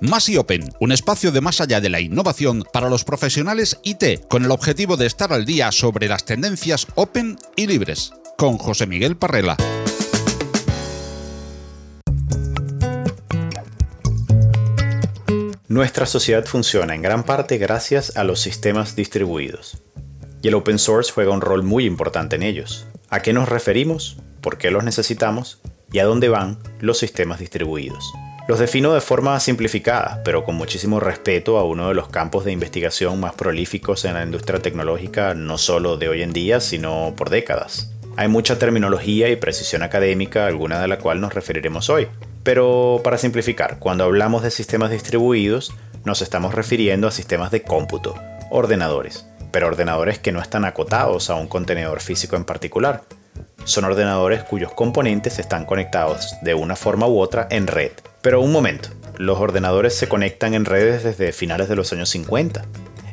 Más y Open, un espacio de más allá de la innovación para los profesionales IT, con el objetivo de estar al día sobre las tendencias open y libres. Con José Miguel Parrela. Nuestra sociedad funciona en gran parte gracias a los sistemas distribuidos. Y el open source juega un rol muy importante en ellos. ¿A qué nos referimos? ¿Por qué los necesitamos? ¿Y a dónde van los sistemas distribuidos? Los defino de forma simplificada, pero con muchísimo respeto a uno de los campos de investigación más prolíficos en la industria tecnológica, no solo de hoy en día, sino por décadas. Hay mucha terminología y precisión académica, alguna de la cual nos referiremos hoy. Pero para simplificar, cuando hablamos de sistemas distribuidos, nos estamos refiriendo a sistemas de cómputo, ordenadores, pero ordenadores que no están acotados a un contenedor físico en particular. Son ordenadores cuyos componentes están conectados de una forma u otra en red, pero un momento, los ordenadores se conectan en redes desde finales de los años 50.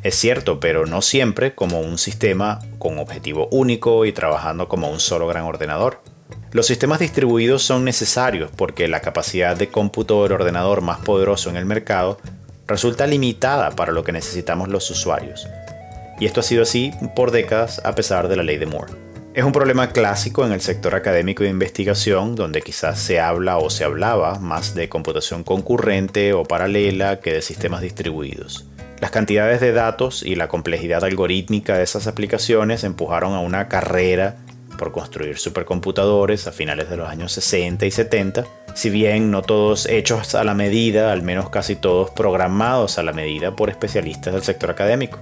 Es cierto, pero no siempre como un sistema con objetivo único y trabajando como un solo gran ordenador. Los sistemas distribuidos son necesarios porque la capacidad de cómputo del ordenador más poderoso en el mercado resulta limitada para lo que necesitamos los usuarios. Y esto ha sido así por décadas a pesar de la ley de Moore. Es un problema clásico en el sector académico de investigación, donde quizás se habla o se hablaba más de computación concurrente o paralela que de sistemas distribuidos. Las cantidades de datos y la complejidad algorítmica de esas aplicaciones empujaron a una carrera por construir supercomputadores a finales de los años 60 y 70, si bien no todos hechos a la medida, al menos casi todos programados a la medida por especialistas del sector académico.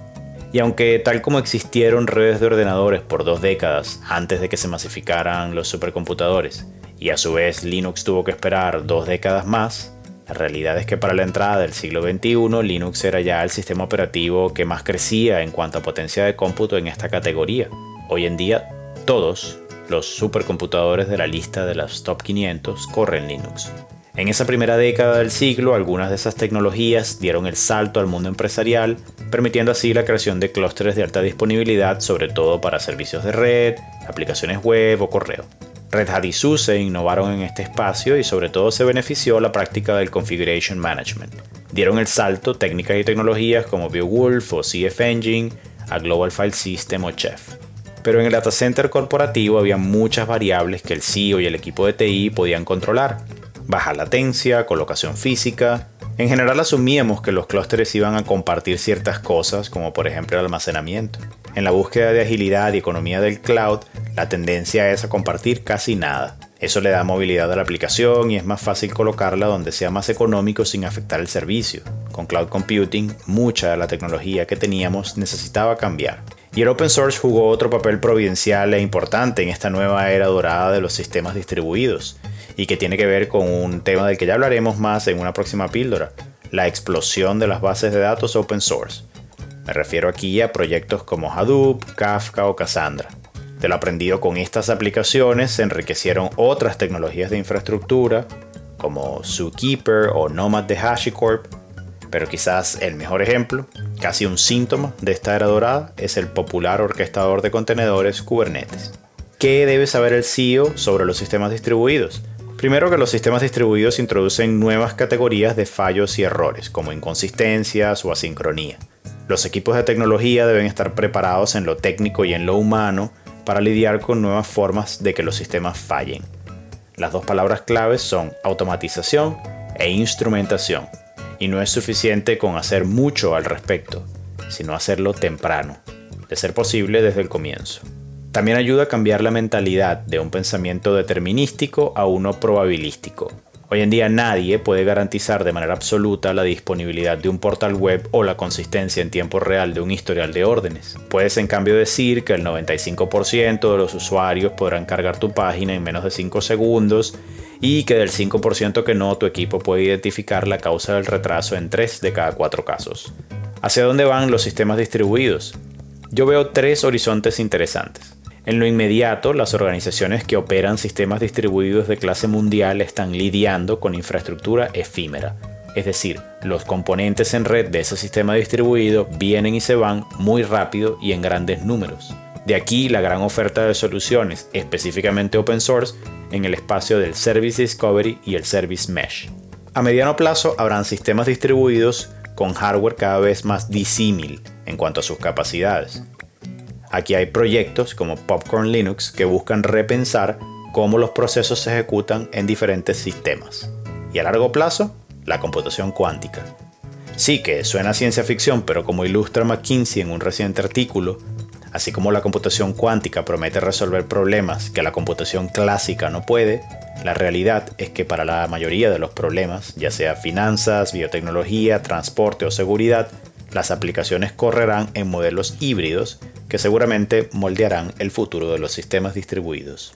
Y aunque tal como existieron redes de ordenadores por dos décadas antes de que se masificaran los supercomputadores, y a su vez Linux tuvo que esperar dos décadas más, la realidad es que para la entrada del siglo XXI Linux era ya el sistema operativo que más crecía en cuanto a potencia de cómputo en esta categoría. Hoy en día, todos los supercomputadores de la lista de las top 500 corren Linux. En esa primera década del siglo, algunas de esas tecnologías dieron el salto al mundo empresarial, permitiendo así la creación de clústeres de alta disponibilidad, sobre todo para servicios de red, aplicaciones web o correo. Red Hat y SUSE innovaron en este espacio y sobre todo se benefició la práctica del Configuration Management. Dieron el salto técnicas y tecnologías como Beowulf o CF Engine a Global File System o Chef. Pero en el data center corporativo había muchas variables que el CEO y el equipo de TI podían controlar, baja latencia, colocación física. En general asumíamos que los clústeres iban a compartir ciertas cosas, como por ejemplo el almacenamiento. En la búsqueda de agilidad y economía del cloud, la tendencia es a compartir casi nada. Eso le da movilidad a la aplicación y es más fácil colocarla donde sea más económico sin afectar el servicio. Con cloud computing, mucha de la tecnología que teníamos necesitaba cambiar. Y el open source jugó otro papel providencial e importante en esta nueva era dorada de los sistemas distribuidos y que tiene que ver con un tema del que ya hablaremos más en una próxima píldora, la explosión de las bases de datos open source. Me refiero aquí a proyectos como Hadoop, Kafka o Cassandra. De lo aprendido con estas aplicaciones se enriquecieron otras tecnologías de infraestructura como Zookeeper o Nomad de HashiCorp, pero quizás el mejor ejemplo, casi un síntoma de esta era dorada, es el popular orquestador de contenedores Kubernetes. ¿Qué debe saber el CEO sobre los sistemas distribuidos? Primero que los sistemas distribuidos introducen nuevas categorías de fallos y errores, como inconsistencias o asincronía. Los equipos de tecnología deben estar preparados en lo técnico y en lo humano para lidiar con nuevas formas de que los sistemas fallen. Las dos palabras claves son automatización e instrumentación, y no es suficiente con hacer mucho al respecto, sino hacerlo temprano, de ser posible desde el comienzo. También ayuda a cambiar la mentalidad de un pensamiento determinístico a uno probabilístico. Hoy en día nadie puede garantizar de manera absoluta la disponibilidad de un portal web o la consistencia en tiempo real de un historial de órdenes. Puedes en cambio decir que el 95% de los usuarios podrán cargar tu página en menos de 5 segundos y que del 5% que no, tu equipo puede identificar la causa del retraso en 3 de cada 4 casos. ¿Hacia dónde van los sistemas distribuidos? Yo veo tres horizontes interesantes. En lo inmediato, las organizaciones que operan sistemas distribuidos de clase mundial están lidiando con infraestructura efímera. Es decir, los componentes en red de ese sistema distribuido vienen y se van muy rápido y en grandes números. De aquí la gran oferta de soluciones, específicamente open source, en el espacio del Service Discovery y el Service Mesh. A mediano plazo habrán sistemas distribuidos con hardware cada vez más disímil en cuanto a sus capacidades. Aquí hay proyectos como Popcorn Linux que buscan repensar cómo los procesos se ejecutan en diferentes sistemas. Y a largo plazo, la computación cuántica. Sí que suena ciencia ficción, pero como ilustra McKinsey en un reciente artículo, así como la computación cuántica promete resolver problemas que la computación clásica no puede, la realidad es que para la mayoría de los problemas, ya sea finanzas, biotecnología, transporte o seguridad, las aplicaciones correrán en modelos híbridos que seguramente moldearán el futuro de los sistemas distribuidos.